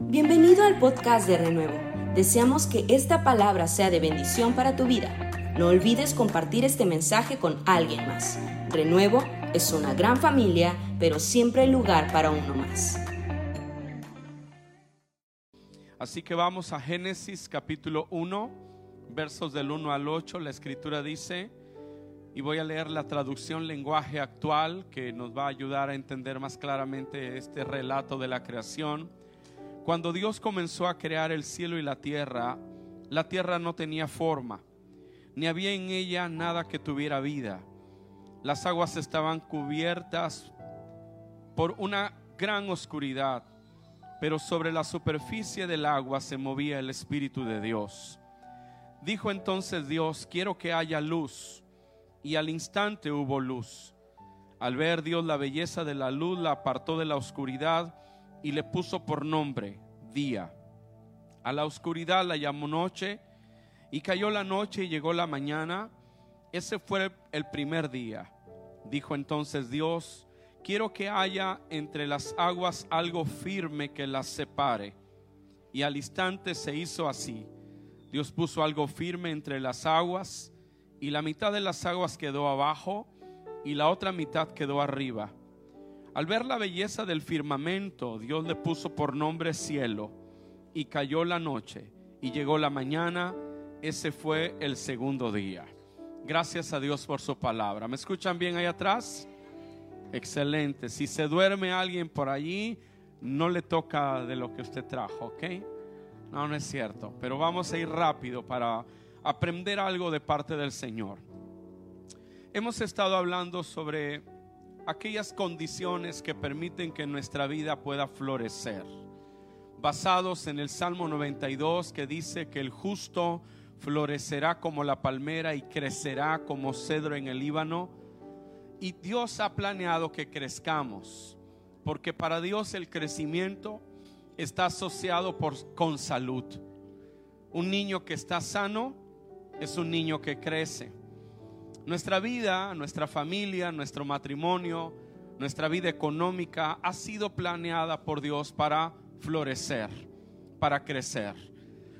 Bienvenido al podcast de Renuevo. Deseamos que esta palabra sea de bendición para tu vida. No olvides compartir este mensaje con alguien más. Renuevo es una gran familia, pero siempre hay lugar para uno más. Así que vamos a Génesis capítulo 1, versos del 1 al 8. La escritura dice, y voy a leer la traducción lenguaje actual que nos va a ayudar a entender más claramente este relato de la creación. Cuando Dios comenzó a crear el cielo y la tierra, la tierra no tenía forma, ni había en ella nada que tuviera vida. Las aguas estaban cubiertas por una gran oscuridad, pero sobre la superficie del agua se movía el Espíritu de Dios. Dijo entonces Dios, quiero que haya luz, y al instante hubo luz. Al ver Dios la belleza de la luz, la apartó de la oscuridad, y le puso por nombre día. A la oscuridad la llamó noche y cayó la noche y llegó la mañana. Ese fue el primer día. Dijo entonces Dios, quiero que haya entre las aguas algo firme que las separe. Y al instante se hizo así. Dios puso algo firme entre las aguas y la mitad de las aguas quedó abajo y la otra mitad quedó arriba. Al ver la belleza del firmamento, Dios le puso por nombre cielo y cayó la noche y llegó la mañana. Ese fue el segundo día. Gracias a Dios por su palabra. ¿Me escuchan bien ahí atrás? Excelente. Si se duerme alguien por allí, no le toca de lo que usted trajo, ¿ok? No, no es cierto. Pero vamos a ir rápido para aprender algo de parte del Señor. Hemos estado hablando sobre aquellas condiciones que permiten que nuestra vida pueda florecer. Basados en el Salmo 92 que dice que el justo florecerá como la palmera y crecerá como cedro en el Líbano. Y Dios ha planeado que crezcamos, porque para Dios el crecimiento está asociado con salud. Un niño que está sano es un niño que crece. Nuestra vida, nuestra familia, nuestro matrimonio, nuestra vida económica ha sido planeada por Dios para florecer, para crecer.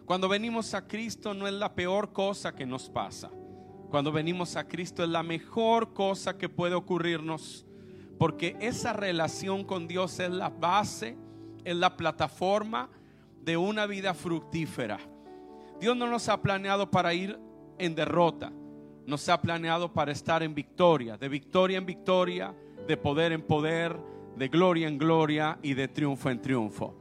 Cuando venimos a Cristo no es la peor cosa que nos pasa. Cuando venimos a Cristo es la mejor cosa que puede ocurrirnos, porque esa relación con Dios es la base, es la plataforma de una vida fructífera. Dios no nos ha planeado para ir en derrota nos ha planeado para estar en victoria, de victoria en victoria, de poder en poder, de gloria en gloria y de triunfo en triunfo.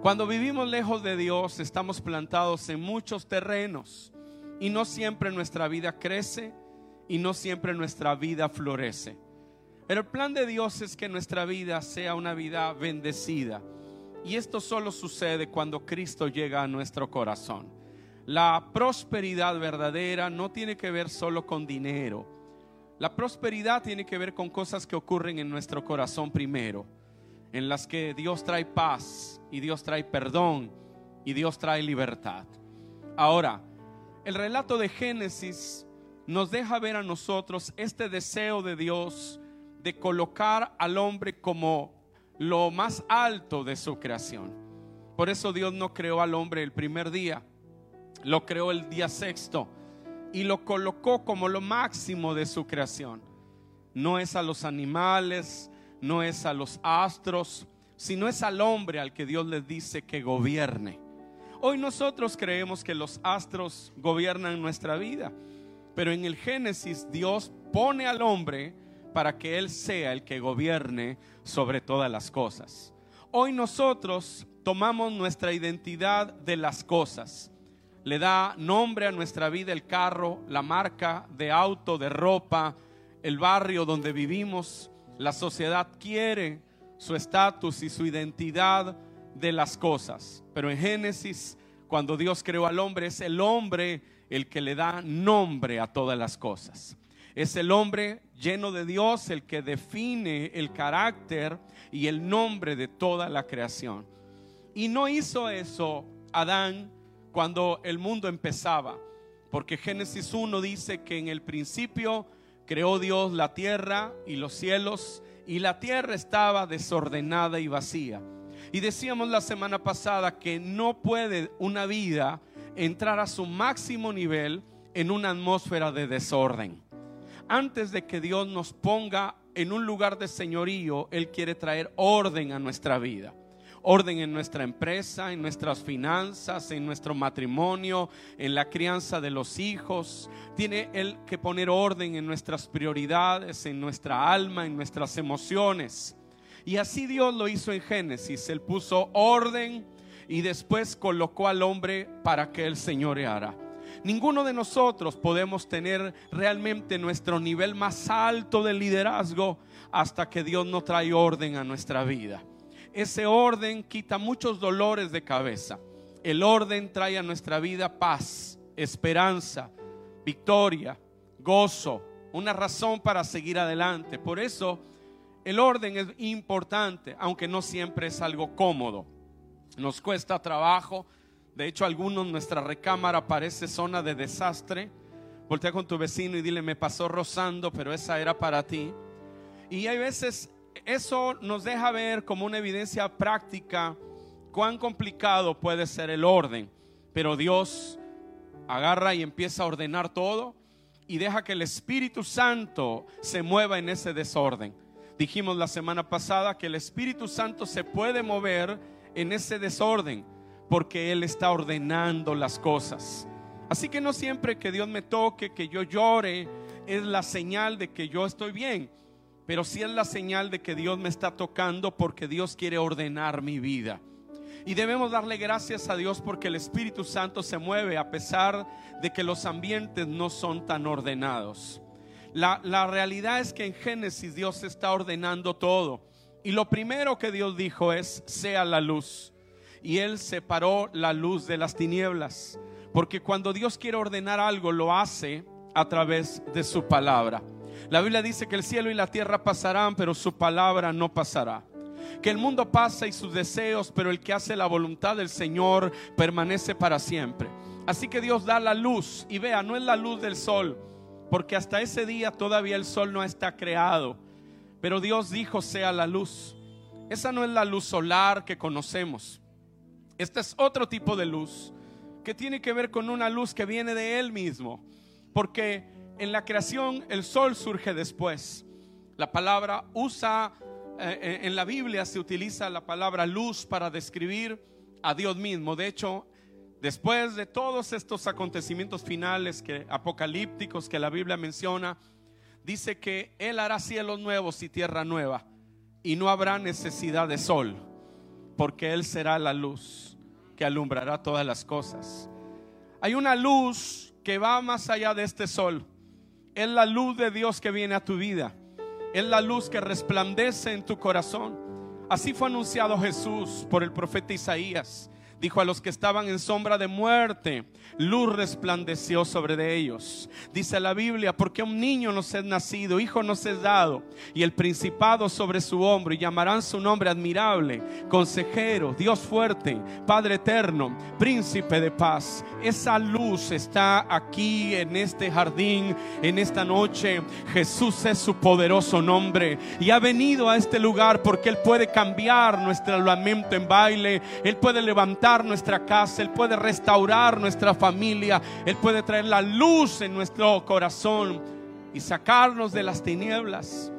Cuando vivimos lejos de Dios, estamos plantados en muchos terrenos y no siempre nuestra vida crece y no siempre nuestra vida florece. Pero el plan de Dios es que nuestra vida sea una vida bendecida. Y esto solo sucede cuando Cristo llega a nuestro corazón. La prosperidad verdadera no tiene que ver solo con dinero. La prosperidad tiene que ver con cosas que ocurren en nuestro corazón primero, en las que Dios trae paz y Dios trae perdón y Dios trae libertad. Ahora, el relato de Génesis nos deja ver a nosotros este deseo de Dios de colocar al hombre como lo más alto de su creación. Por eso Dios no creó al hombre el primer día lo creó el día sexto y lo colocó como lo máximo de su creación. No es a los animales, no es a los astros, sino es al hombre al que Dios le dice que gobierne. Hoy nosotros creemos que los astros gobiernan nuestra vida, pero en el Génesis Dios pone al hombre para que Él sea el que gobierne sobre todas las cosas. Hoy nosotros tomamos nuestra identidad de las cosas le da nombre a nuestra vida el carro, la marca de auto, de ropa, el barrio donde vivimos. La sociedad quiere su estatus y su identidad de las cosas. Pero en Génesis, cuando Dios creó al hombre, es el hombre el que le da nombre a todas las cosas. Es el hombre lleno de Dios el que define el carácter y el nombre de toda la creación. Y no hizo eso Adán cuando el mundo empezaba. Porque Génesis 1 dice que en el principio creó Dios la tierra y los cielos y la tierra estaba desordenada y vacía. Y decíamos la semana pasada que no puede una vida entrar a su máximo nivel en una atmósfera de desorden. Antes de que Dios nos ponga en un lugar de señorío, Él quiere traer orden a nuestra vida. Orden en nuestra empresa, en nuestras finanzas, en nuestro matrimonio, en la crianza de los hijos. Tiene Él que poner orden en nuestras prioridades, en nuestra alma, en nuestras emociones. Y así Dios lo hizo en Génesis. Él puso orden y después colocó al hombre para que el señoreara. Ninguno de nosotros podemos tener realmente nuestro nivel más alto de liderazgo hasta que Dios no trae orden a nuestra vida. Ese orden quita muchos dolores de cabeza. El orden trae a nuestra vida paz, esperanza, victoria, gozo, una razón para seguir adelante. Por eso el orden es importante, aunque no siempre es algo cómodo. Nos cuesta trabajo. De hecho, algunos nuestra recámara parece zona de desastre. Voltea con tu vecino y dile, me pasó rozando, pero esa era para ti. Y hay veces eso nos deja ver como una evidencia práctica cuán complicado puede ser el orden. Pero Dios agarra y empieza a ordenar todo y deja que el Espíritu Santo se mueva en ese desorden. Dijimos la semana pasada que el Espíritu Santo se puede mover en ese desorden porque Él está ordenando las cosas. Así que no siempre que Dios me toque, que yo llore, es la señal de que yo estoy bien, pero sí es la señal de que Dios me está tocando porque Dios quiere ordenar mi vida. Y debemos darle gracias a Dios porque el Espíritu Santo se mueve a pesar de que los ambientes no son tan ordenados. La, la realidad es que en Génesis Dios está ordenando todo. Y lo primero que Dios dijo es, sea la luz. Y Él separó la luz de las tinieblas. Porque cuando Dios quiere ordenar algo, lo hace a través de su palabra. La Biblia dice que el cielo y la tierra pasarán, pero su palabra no pasará. Que el mundo pasa y sus deseos, pero el que hace la voluntad del Señor permanece para siempre. Así que Dios da la luz y vea, no es la luz del sol, porque hasta ese día todavía el sol no está creado. Pero Dios dijo sea la luz. Esa no es la luz solar que conocemos. Este es otro tipo de luz que tiene que ver con una luz que viene de Él mismo. Porque en la creación el sol surge después. La palabra usa, eh, eh, en la Biblia se utiliza la palabra luz para describir a Dios mismo. De hecho, Después de todos estos acontecimientos finales que apocalípticos que la Biblia menciona, dice que él hará cielos nuevos y tierra nueva y no habrá necesidad de sol, porque él será la luz que alumbrará todas las cosas. Hay una luz que va más allá de este sol. Es la luz de Dios que viene a tu vida. Es la luz que resplandece en tu corazón. Así fue anunciado Jesús por el profeta Isaías dijo a los que estaban en sombra de muerte, luz resplandeció sobre de ellos. Dice la Biblia, porque un niño nos es nacido, hijo nos es dado, y el principado sobre su hombro, y llamarán su nombre admirable, consejero, Dios fuerte, Padre eterno, príncipe de paz. Esa luz está aquí en este jardín, en esta noche. Jesús es su poderoso nombre y ha venido a este lugar porque Él puede cambiar nuestro lamento en baile, Él puede levantar nuestra casa, Él puede restaurar nuestra familia, Él puede traer la luz en nuestro corazón y sacarnos de las tinieblas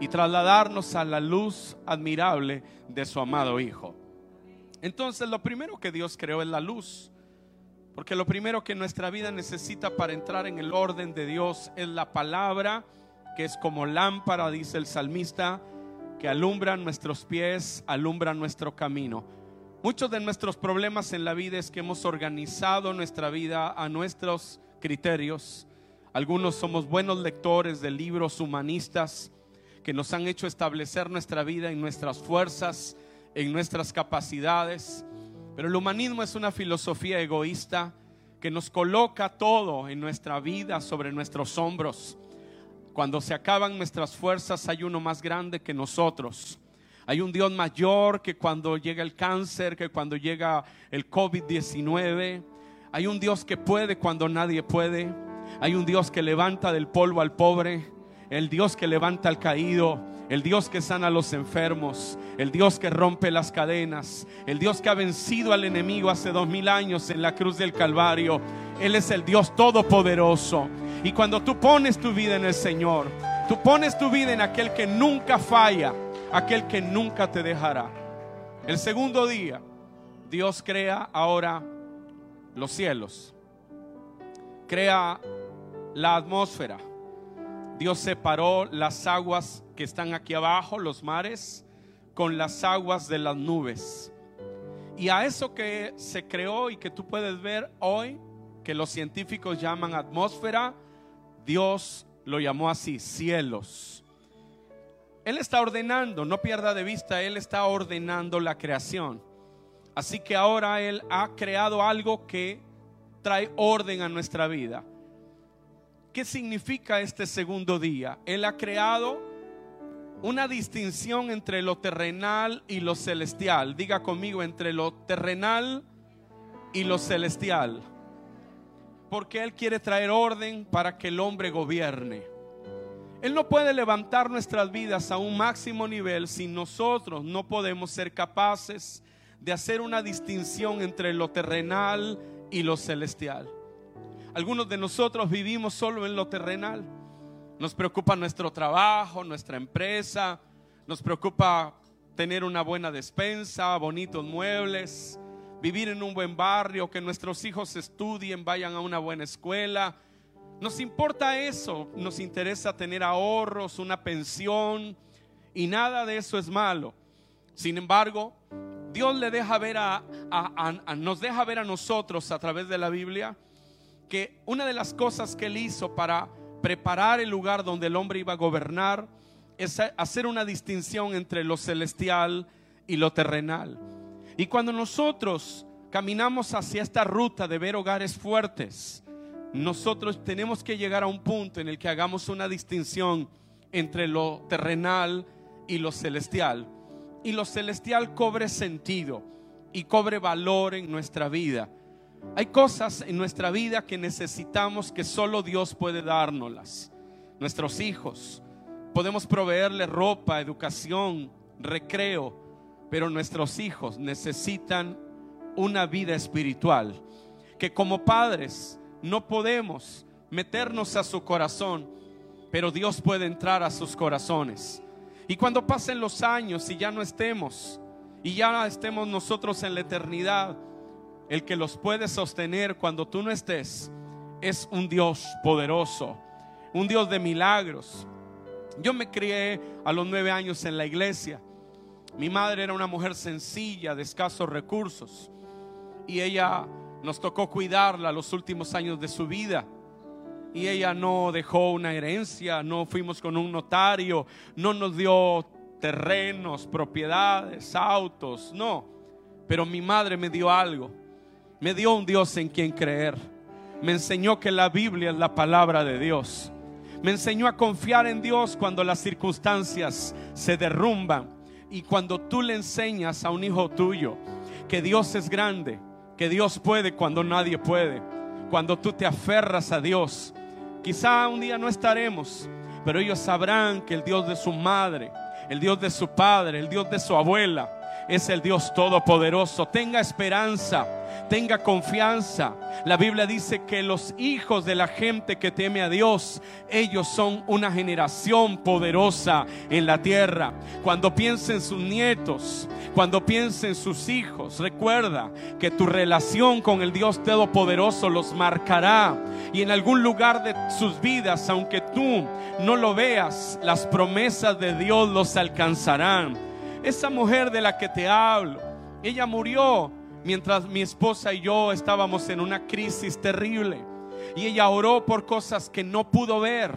y trasladarnos a la luz admirable de su amado Hijo. Entonces lo primero que Dios creó es la luz. Porque lo primero que nuestra vida necesita para entrar en el orden de Dios es la palabra, que es como lámpara, dice el salmista, que alumbra nuestros pies, alumbra nuestro camino. Muchos de nuestros problemas en la vida es que hemos organizado nuestra vida a nuestros criterios. Algunos somos buenos lectores de libros humanistas que nos han hecho establecer nuestra vida en nuestras fuerzas, en nuestras capacidades. Pero el humanismo es una filosofía egoísta que nos coloca todo en nuestra vida sobre nuestros hombros. Cuando se acaban nuestras fuerzas hay uno más grande que nosotros. Hay un Dios mayor que cuando llega el cáncer, que cuando llega el COVID-19. Hay un Dios que puede cuando nadie puede. Hay un Dios que levanta del polvo al pobre. El Dios que levanta al caído. el Dios que sana a los enfermos, el Dios que rompe las cadenas, el Dios que ha vencido al enemigo hace dos mil años en la cruz del Calvario. Él es el Dios todopoderoso. Y cuando tú pones tu vida en el Señor, tú pones tu vida en aquel que nunca falla, aquel que nunca te dejará. El segundo día, Dios crea ahora los cielos, crea la atmósfera. Dios separó las aguas que están aquí abajo, los mares, con las aguas de las nubes. Y a eso que se creó y que tú puedes ver hoy, que los científicos llaman atmósfera, Dios lo llamó así, cielos. Él está ordenando, no pierda de vista, Él está ordenando la creación. Así que ahora Él ha creado algo que trae orden a nuestra vida. ¿Qué significa este segundo día? Él ha creado una distinción entre lo terrenal y lo celestial. Diga conmigo, entre lo terrenal y lo celestial. Porque Él quiere traer orden para que el hombre gobierne. Él no puede levantar nuestras vidas a un máximo nivel si nosotros no podemos ser capaces de hacer una distinción entre lo terrenal y lo celestial. Algunos de nosotros vivimos solo en lo terrenal nos preocupa nuestro trabajo, nuestra empresa, nos preocupa tener una buena despensa, bonitos muebles, vivir en un buen barrio, que nuestros hijos estudien, vayan a una buena escuela. Nos importa eso, nos interesa tener ahorros, una pensión y nada de eso es malo. Sin embargo, Dios le deja ver a, nos deja ver a nosotros a través de la Biblia que una de las cosas que él hizo para preparar el lugar donde el hombre iba a gobernar, es hacer una distinción entre lo celestial y lo terrenal. Y cuando nosotros caminamos hacia esta ruta de ver hogares fuertes, nosotros tenemos que llegar a un punto en el que hagamos una distinción entre lo terrenal y lo celestial. Y lo celestial cobre sentido y cobre valor en nuestra vida. Hay cosas en nuestra vida que necesitamos que solo Dios puede dárnoslas. Nuestros hijos, podemos proveerles ropa, educación, recreo, pero nuestros hijos necesitan una vida espiritual que como padres no podemos meternos a su corazón, pero Dios puede entrar a sus corazones. Y cuando pasen los años y ya no estemos, y ya estemos nosotros en la eternidad, el que los puede sostener cuando tú no estés, es un Dios poderoso, un Dios de milagros. Yo me crié a los nueve años en la iglesia. Mi madre era una mujer sencilla, de escasos recursos, y ella nos tocó cuidarla los últimos años de su vida. Y ella no dejó una herencia, no fuimos con un notario, no nos dio terrenos, propiedades, autos, no. Pero mi madre me dio algo me dio un Dios en quien creer. Me enseñó que la Biblia es la palabra de Dios. Me enseñó a confiar en Dios cuando las circunstancias se derrumban. Y cuando tú le enseñas a un hijo tuyo que Dios es grande, que Dios puede cuando nadie puede, cuando tú te aferras a Dios, quizá un día no estaremos, pero ellos sabrán que el Dios de su madre, el Dios de su padre, el Dios de su abuela, es el Dios todopoderoso. Tenga esperanza tenga confianza. La Biblia dice que los hijos de la gente que teme a Dios, ellos son una generación poderosa en la tierra. Cuando piensen sus nietos, cuando piensen sus hijos, recuerda que tu relación con el Dios Todopoderoso los marcará y en algún lugar de sus vidas, aunque tú no lo veas, las promesas de Dios los alcanzarán. Esa mujer de la que te hablo, ella murió mientras mi esposa y yo estábamos en una crisis terrible. Y ella oró por cosas que no pudo ver.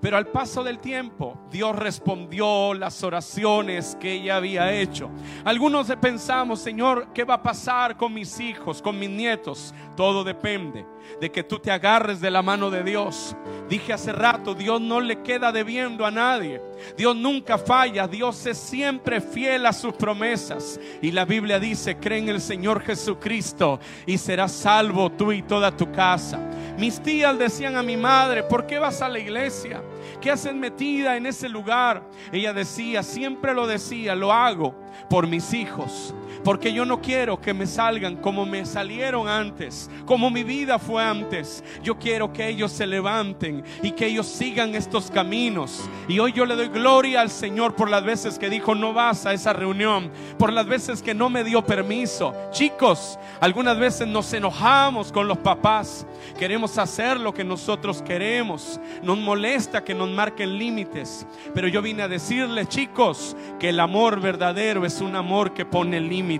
Pero al paso del tiempo, Dios respondió las oraciones que ella había hecho. Algunos pensamos, Señor, ¿qué va a pasar con mis hijos, con mis nietos? Todo depende de que tú te agarres de la mano de Dios. Dije hace rato, Dios no le queda debiendo a nadie. Dios nunca falla, Dios es siempre fiel a sus promesas. Y la Biblia dice, cree en el Señor Jesucristo y serás salvo tú y toda tu casa. Mis tías decían a mi madre, ¿por qué vas a la iglesia? ¿Qué haces metida en ese lugar? Ella decía, siempre lo decía, lo hago por mis hijos. Porque yo no quiero que me salgan como me salieron antes, como mi vida fue antes. Yo quiero que ellos se levanten y que ellos sigan estos caminos. Y hoy yo le doy gloria al Señor por las veces que dijo no vas a esa reunión, por las veces que no me dio permiso. Chicos, algunas veces nos enojamos con los papás. Queremos hacer lo que nosotros queremos. Nos molesta que nos marquen límites. Pero yo vine a decirles, chicos, que el amor verdadero es un amor que pone límites.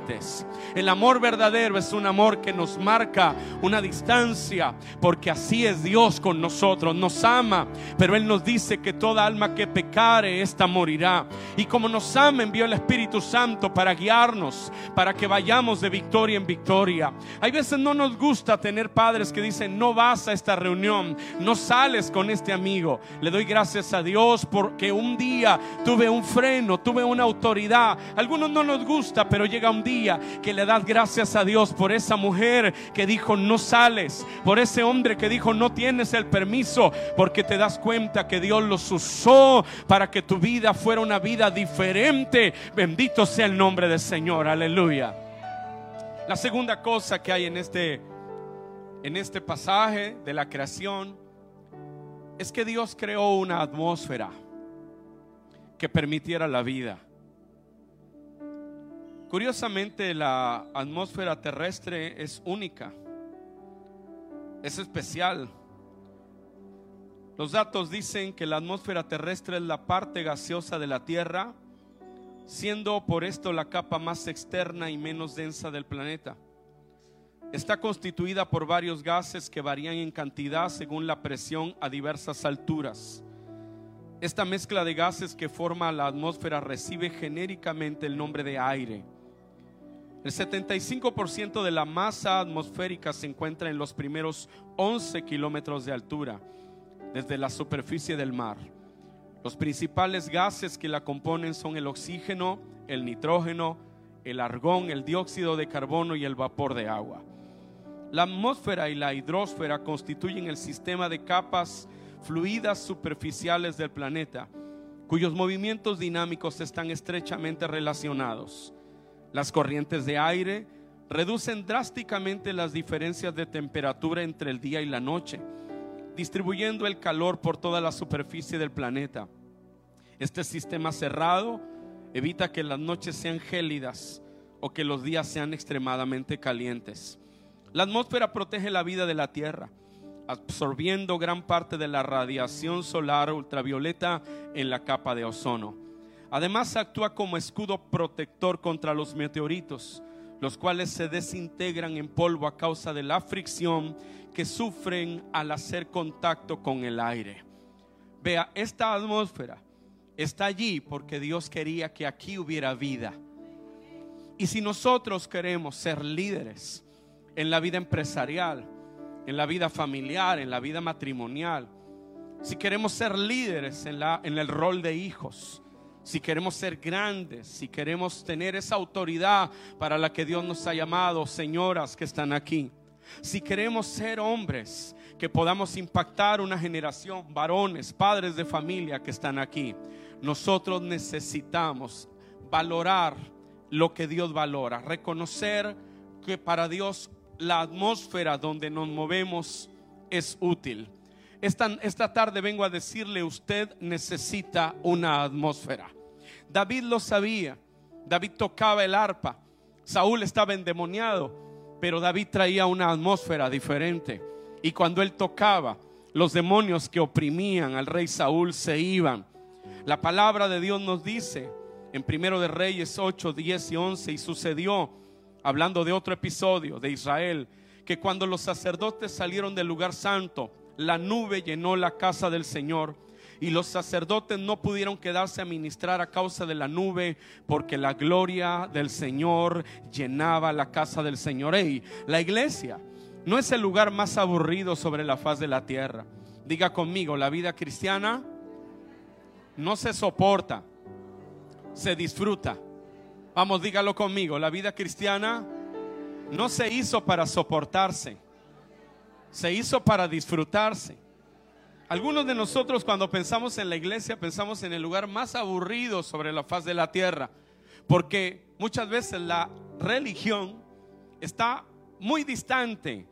El amor verdadero es un amor que nos marca una distancia, porque así es Dios con nosotros, nos ama, pero Él nos dice que toda alma que pecare, esta morirá. Y como nos ama, envió el Espíritu Santo para guiarnos, para que vayamos de victoria en victoria. Hay veces no nos gusta tener padres que dicen, no vas a esta reunión, no sales con este amigo. Le doy gracias a Dios porque un día tuve un freno, tuve una autoridad. Algunos no nos gusta, pero llega un día que le das gracias a Dios por esa mujer que dijo no sales, por ese hombre que dijo no tienes el permiso, porque te das cuenta que Dios los usó para que tu vida fuera una vida diferente. Bendito sea el nombre del Señor, aleluya. La segunda cosa que hay en este en este pasaje de la creación es que Dios creó una atmósfera que permitiera la vida. Curiosamente, la atmósfera terrestre es única, es especial. Los datos dicen que la atmósfera terrestre es la parte gaseosa de la Tierra, siendo por esto la capa más externa y menos densa del planeta. Está constituida por varios gases que varían en cantidad según la presión a diversas alturas. Esta mezcla de gases que forma la atmósfera recibe genéricamente el nombre de aire. El 75% de la masa atmosférica se encuentra en los primeros 11 kilómetros de altura, desde la superficie del mar. Los principales gases que la componen son el oxígeno, el nitrógeno, el argón, el dióxido de carbono y el vapor de agua. La atmósfera y la hidrosfera constituyen el sistema de capas fluidas superficiales del planeta, cuyos movimientos dinámicos están estrechamente relacionados. Las corrientes de aire reducen drásticamente las diferencias de temperatura entre el día y la noche, distribuyendo el calor por toda la superficie del planeta. Este sistema cerrado evita que las noches sean gélidas o que los días sean extremadamente calientes. La atmósfera protege la vida de la Tierra, absorbiendo gran parte de la radiación solar ultravioleta en la capa de ozono. Además actúa como escudo protector contra los meteoritos, los cuales se desintegran en polvo a causa de la fricción que sufren al hacer contacto con el aire. Vea, esta atmósfera está allí porque Dios quería que aquí hubiera vida. Y si nosotros queremos ser líderes en la vida empresarial, en la vida familiar, en la vida matrimonial, si queremos ser líderes en, la, en el rol de hijos, si queremos ser grandes, si queremos tener esa autoridad para la que Dios nos ha llamado, señoras que están aquí, si queremos ser hombres que podamos impactar una generación, varones, padres de familia que están aquí, nosotros necesitamos valorar lo que Dios valora, reconocer que para Dios la atmósfera donde nos movemos es útil. Esta, esta tarde vengo a decirle, usted necesita una atmósfera. David lo sabía. David tocaba el arpa. Saúl estaba endemoniado, pero David traía una atmósfera diferente. Y cuando él tocaba, los demonios que oprimían al rey Saúl se iban. La palabra de Dios nos dice en Primero de Reyes 8, 10 y 11 y sucedió hablando de otro episodio de Israel que cuando los sacerdotes salieron del lugar santo, la nube llenó la casa del Señor y los sacerdotes no pudieron quedarse a ministrar a causa de la nube porque la gloria del Señor llenaba la casa del Señor. Ey, la iglesia no es el lugar más aburrido sobre la faz de la tierra. Diga conmigo, la vida cristiana no se soporta, se disfruta. Vamos, dígalo conmigo, la vida cristiana no se hizo para soportarse, se hizo para disfrutarse. Algunos de nosotros cuando pensamos en la iglesia pensamos en el lugar más aburrido sobre la faz de la tierra, porque muchas veces la religión está muy distante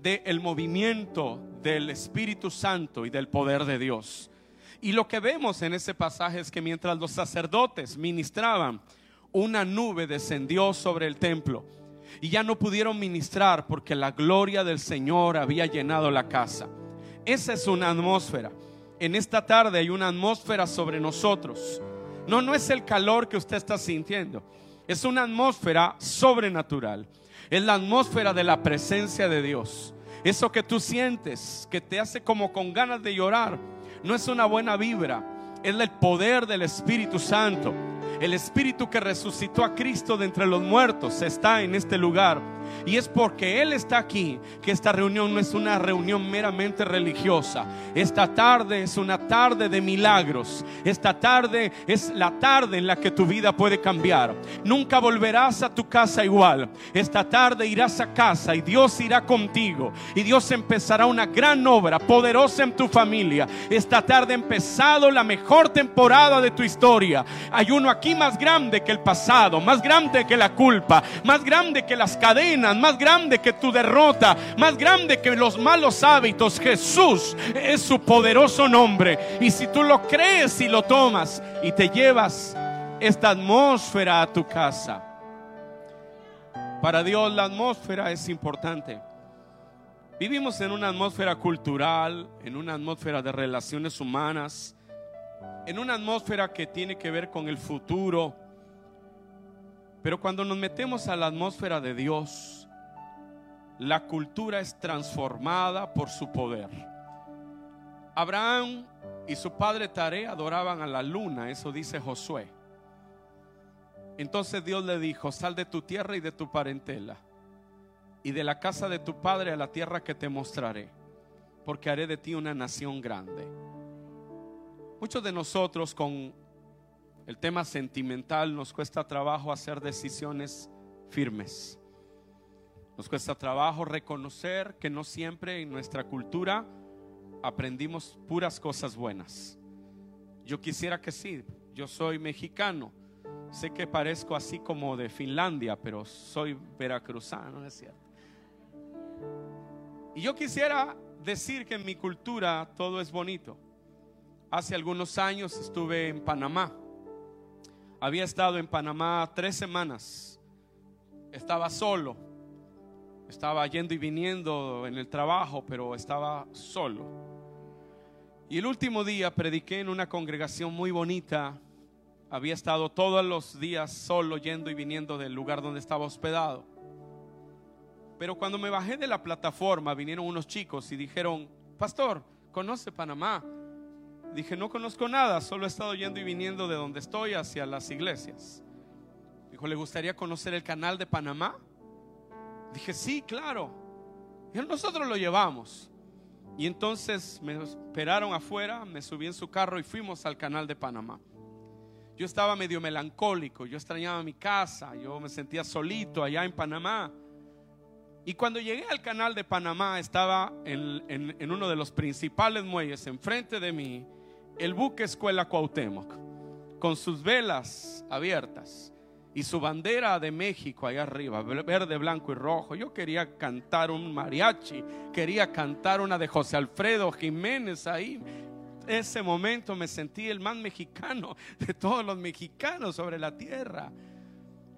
del movimiento del Espíritu Santo y del poder de Dios. Y lo que vemos en ese pasaje es que mientras los sacerdotes ministraban, una nube descendió sobre el templo y ya no pudieron ministrar porque la gloria del Señor había llenado la casa. Esa es una atmósfera. En esta tarde hay una atmósfera sobre nosotros. No, no es el calor que usted está sintiendo. Es una atmósfera sobrenatural. Es la atmósfera de la presencia de Dios. Eso que tú sientes, que te hace como con ganas de llorar, no es una buena vibra. Es el poder del Espíritu Santo. El Espíritu que resucitó a Cristo de entre los muertos está en este lugar. Y es porque Él está aquí que esta reunión no es una reunión meramente religiosa. Esta tarde es una tarde de milagros. Esta tarde es la tarde en la que tu vida puede cambiar. Nunca volverás a tu casa igual. Esta tarde irás a casa y Dios irá contigo. Y Dios empezará una gran obra poderosa en tu familia. Esta tarde ha empezado la mejor temporada de tu historia. Hay uno aquí más grande que el pasado, más grande que la culpa, más grande que las cadenas más grande que tu derrota, más grande que los malos hábitos. Jesús es su poderoso nombre. Y si tú lo crees y lo tomas y te llevas esta atmósfera a tu casa, para Dios la atmósfera es importante. Vivimos en una atmósfera cultural, en una atmósfera de relaciones humanas, en una atmósfera que tiene que ver con el futuro. Pero cuando nos metemos a la atmósfera de Dios, la cultura es transformada por su poder. Abraham y su padre Tare adoraban a la luna, eso dice Josué. Entonces Dios le dijo, sal de tu tierra y de tu parentela y de la casa de tu padre a la tierra que te mostraré, porque haré de ti una nación grande. Muchos de nosotros con el tema sentimental nos cuesta trabajo hacer decisiones firmes. Nos cuesta trabajo reconocer que no siempre en nuestra cultura aprendimos puras cosas buenas. Yo quisiera que sí, yo soy mexicano. Sé que parezco así como de Finlandia, pero soy veracruzano, es cierto? Y yo quisiera decir que en mi cultura todo es bonito. Hace algunos años estuve en Panamá. Había estado en Panamá tres semanas. Estaba solo estaba yendo y viniendo en el trabajo, pero estaba solo. Y el último día prediqué en una congregación muy bonita. Había estado todos los días solo yendo y viniendo del lugar donde estaba hospedado. Pero cuando me bajé de la plataforma, vinieron unos chicos y dijeron, Pastor, ¿conoce Panamá? Dije, no conozco nada, solo he estado yendo y viniendo de donde estoy hacia las iglesias. Dijo, ¿le gustaría conocer el canal de Panamá? Dije, sí, claro. Y nosotros lo llevamos. Y entonces me esperaron afuera, me subí en su carro y fuimos al canal de Panamá. Yo estaba medio melancólico, yo extrañaba mi casa, yo me sentía solito allá en Panamá. Y cuando llegué al canal de Panamá, estaba en, en uno de los principales muelles, enfrente de mí, el buque Escuela Cuauhtémoc, con sus velas abiertas y su bandera de México allá arriba, verde, blanco y rojo. Yo quería cantar un mariachi, quería cantar una de José Alfredo Jiménez ahí. Ese momento me sentí el más mexicano de todos los mexicanos sobre la tierra.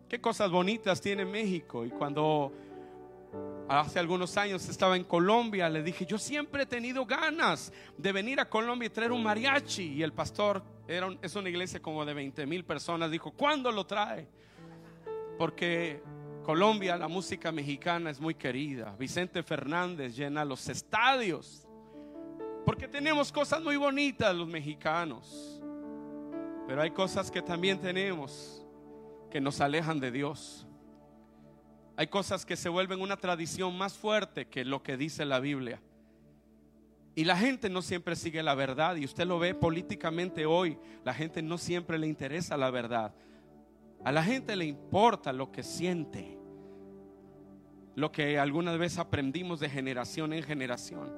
Qué cosas bonitas tiene México. Y cuando hace algunos años estaba en Colombia, le dije, yo siempre he tenido ganas de venir a Colombia y traer un mariachi. Y el pastor, era es una iglesia como de 20 mil personas, dijo, ¿cuándo lo trae? porque Colombia, la música mexicana es muy querida. Vicente Fernández llena los estadios. Porque tenemos cosas muy bonitas los mexicanos. Pero hay cosas que también tenemos que nos alejan de Dios. Hay cosas que se vuelven una tradición más fuerte que lo que dice la Biblia. Y la gente no siempre sigue la verdad. Y usted lo ve políticamente hoy. La gente no siempre le interesa la verdad. A la gente le importa lo que siente, lo que alguna vez aprendimos de generación en generación.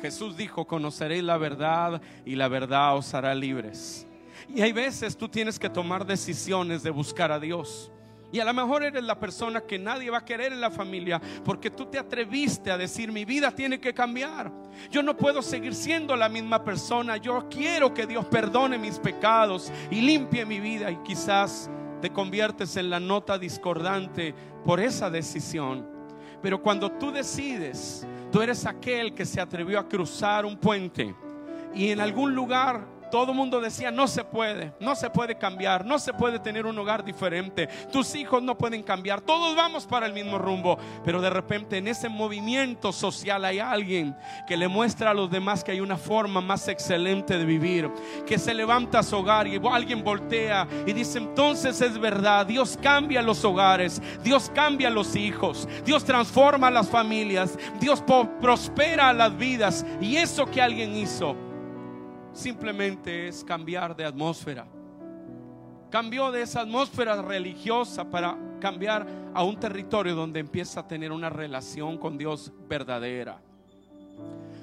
Jesús dijo, conoceréis la verdad y la verdad os hará libres. Y hay veces tú tienes que tomar decisiones de buscar a Dios. Y a lo mejor eres la persona que nadie va a querer en la familia porque tú te atreviste a decir mi vida tiene que cambiar. Yo no puedo seguir siendo la misma persona. Yo quiero que Dios perdone mis pecados y limpie mi vida. Y quizás te conviertes en la nota discordante por esa decisión. Pero cuando tú decides, tú eres aquel que se atrevió a cruzar un puente y en algún lugar todo el mundo decía, no se puede, no se puede cambiar, no se puede tener un hogar diferente, tus hijos no pueden cambiar, todos vamos para el mismo rumbo, pero de repente en ese movimiento social hay alguien que le muestra a los demás que hay una forma más excelente de vivir, que se levanta a su hogar y alguien voltea y dice, entonces es verdad, Dios cambia los hogares, Dios cambia los hijos, Dios transforma las familias, Dios prospera las vidas. Y eso que alguien hizo simplemente es cambiar de atmósfera. Cambió de esa atmósfera religiosa para cambiar a un territorio donde empieza a tener una relación con Dios verdadera.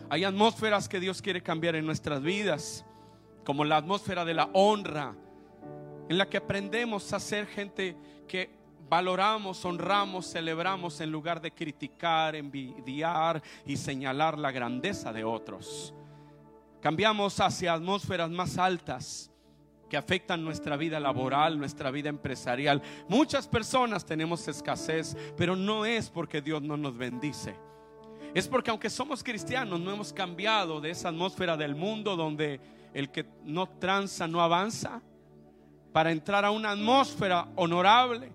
Hay atmósferas que Dios quiere cambiar en nuestras vidas, como la atmósfera de la honra, en la que aprendemos a ser gente que valoramos, honramos, celebramos en lugar de criticar, envidiar y señalar la grandeza de otros. Cambiamos hacia atmósferas más altas que afectan nuestra vida laboral, nuestra vida empresarial. Muchas personas tenemos escasez, pero no es porque Dios no nos bendice. Es porque aunque somos cristianos, no hemos cambiado de esa atmósfera del mundo donde el que no tranza no avanza, para entrar a una atmósfera honorable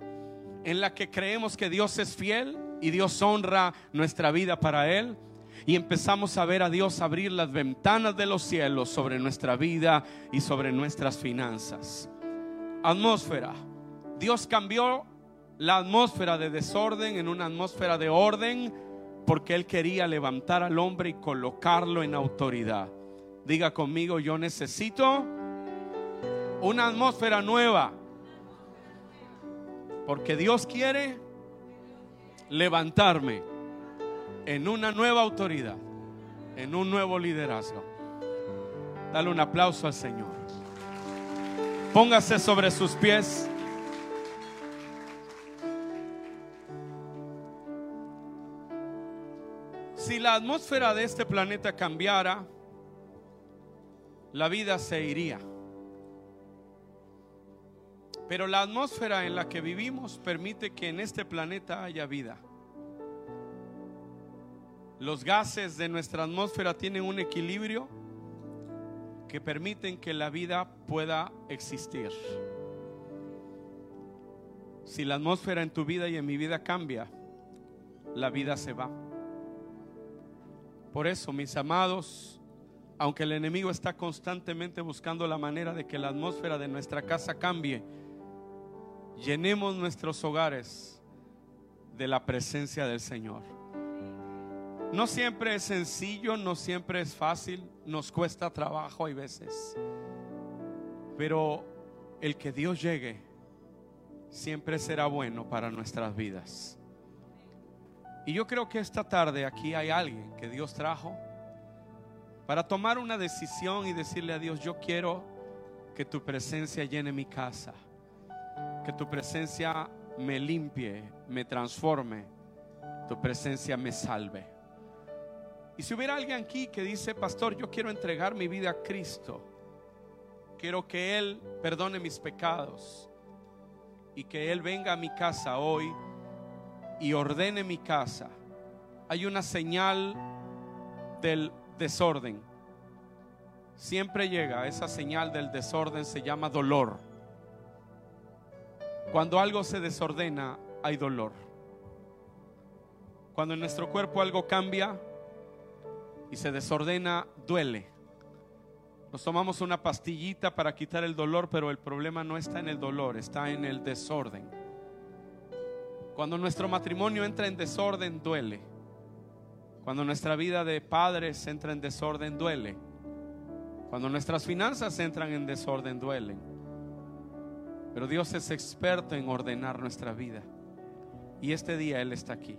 en la que creemos que Dios es fiel y Dios honra nuestra vida para Él y empezamos a ver a Dios abrir las ventanas de los cielos sobre nuestra vida y sobre nuestras finanzas. Atmósfera. Dios cambió la atmósfera de desorden en una atmósfera de orden porque Él quería levantar al hombre y colocarlo en autoridad. Diga conmigo, yo necesito una atmósfera nueva. Porque Dios quiere levantarme en una nueva autoridad, en un nuevo liderazgo. Dale un aplauso al Señor. Póngase sobre sus pies. Si la atmósfera de este planeta cambiara, la vida se iría. Pero la atmósfera en la que vivimos permite que en este planeta haya vida. Los gases de nuestra atmósfera tienen un equilibrio que permiten que la vida pueda existir. Si la atmósfera en tu vida y en mi vida cambia, la vida se va. Por eso, mis amados, aunque el enemigo está constantemente buscando la manera de que la atmósfera de nuestra casa cambie, llenemos nuestros hogares de la presencia del Señor. No siempre es sencillo, no siempre es fácil, nos cuesta trabajo hay veces. Pero el que Dios llegue siempre será bueno para nuestras vidas. Y yo creo que esta tarde aquí hay alguien que Dios trajo para tomar una decisión y decirle a Dios, yo quiero que tu presencia llene mi casa, que tu presencia me limpie, me transforme, tu presencia me salve. Y si hubiera alguien aquí que dice, pastor, yo quiero entregar mi vida a Cristo, quiero que Él perdone mis pecados y que Él venga a mi casa hoy y ordene mi casa, hay una señal del desorden. Siempre llega esa señal del desorden, se llama dolor. Cuando algo se desordena, hay dolor. Cuando en nuestro cuerpo algo cambia, y se desordena, duele. Nos tomamos una pastillita para quitar el dolor, pero el problema no está en el dolor, está en el desorden. Cuando nuestro matrimonio entra en desorden, duele. Cuando nuestra vida de padres entra en desorden, duele. Cuando nuestras finanzas entran en desorden, duelen. Pero Dios es experto en ordenar nuestra vida. Y este día Él está aquí.